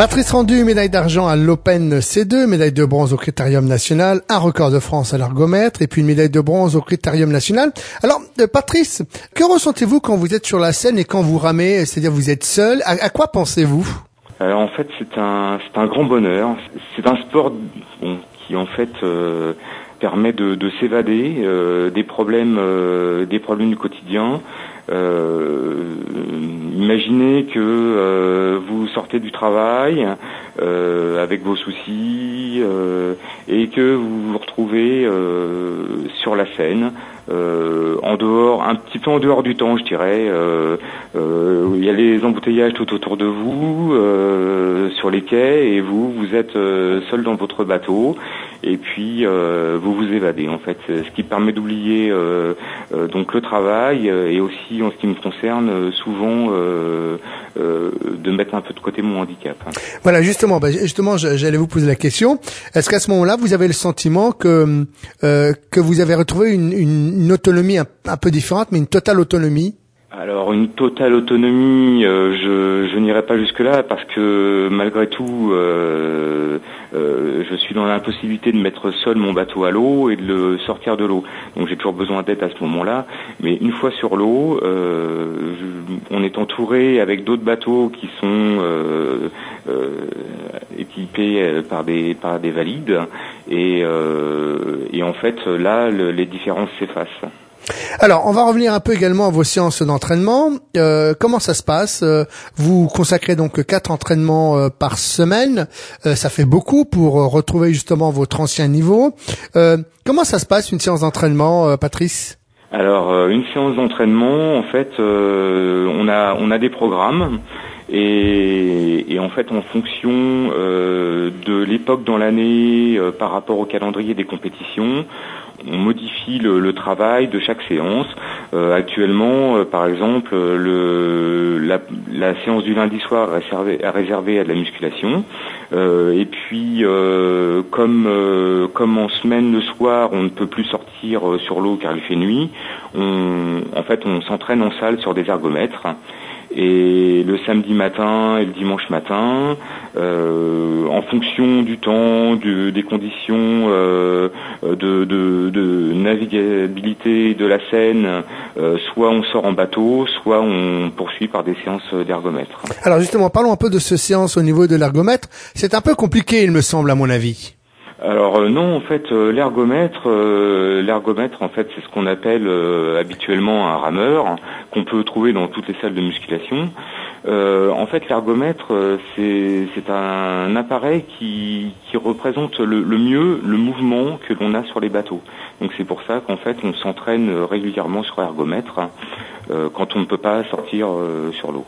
Patrice Rendu, médaille d'argent à l'Open C2, médaille de bronze au Critérium National, un record de France à l'argomètre et puis une médaille de bronze au Critérium National. Alors, euh, Patrice, que ressentez-vous quand vous êtes sur la scène et quand vous ramez, c'est-à-dire vous êtes seul? À, quoi pensez-vous? Alors en fait, c'est un, un grand bonheur. C'est un sport qui en fait euh, permet de, s'évader euh, des problèmes, des problèmes du quotidien. imaginez que vous sortez du travail euh, avec vos soucis euh, et que vous vous retrouvez euh, sur la scène en dehors, un petit peu en dehors du temps, je dirais. il y a les embouteillages tout autour de vous, sur les quais, et vous, vous êtes seul dans votre bateau, et puis vous vous évadez en fait, ce qui permet d'oublier donc le travail et aussi en ce qui me concerne souvent de mettre un peu de côté mon handicap. Voilà, justement, bah, justement, j'allais vous poser la question. Est-ce qu'à ce, moment-là, vous avez le sentiment que euh, que vous avez retrouvé une, une, autonomie un, peu différente, mais une totale autonomie? Alors une totale autonomie, euh, je, je n'irai pas jusque là parce que malgré tout, euh, euh, je suis dans l'impossibilité de mettre seul mon bateau à l'eau et de le sortir de l'eau. Donc j'ai toujours besoin d'aide à ce moment-là. Mais une fois sur l'eau, euh, on est entouré avec d'autres bateaux qui sont euh, équipés par des par des valides et, et en fait là les différences s'effacent. Alors, on va revenir un peu également à vos séances d'entraînement. Euh, comment ça se passe? Euh, Vous consacrez donc quatre entraînements euh, par semaine. ça fait beaucoup pour retrouver justement votre ancien niveau. comment ça se passe une séance d'entraînement, Patrice? Alors, une séance d'entraînement, en fait, on a on a des programmes. Et, et, en fait, en fonction de l'époque dans l'année par rapport au calendrier des compétitions, on modifie le, travail de chaque séance. Euh, actuellement, euh, par exemple, le, la, séance du lundi soir est réservée, à de la musculation. Euh, et puis, comme, en semaine le soir, on ne peut plus sortir sur l'eau car il fait nuit, on, en fait, on s'entraîne en salle sur des ergomètres. Et le samedi matin et le dimanche matin, euh, en fonction du temps, des conditions de, de, navigabilité de la Seine, euh, soit on sort en bateau, soit on poursuit par des séances d'ergomètre. Alors justement, parlons un peu de ce séance au niveau de l'ergomètre. C'est un peu compliqué, il me semble, à mon avis. Alors euh, non, en fait, euh, l'ergomètre, euh, l'ergomètre, en fait, c'est ce qu'on appelle habituellement un rameur, qu'on peut trouver dans toutes les salles de musculation. En fait, l'ergomètre, c'est un appareil qui, représente le, mieux le mouvement que l'on a sur les bateaux. Donc c'est pour ça qu'en fait, on s'entraîne régulièrement sur l'ergomètre quand on ne peut pas sortir sur l'eau.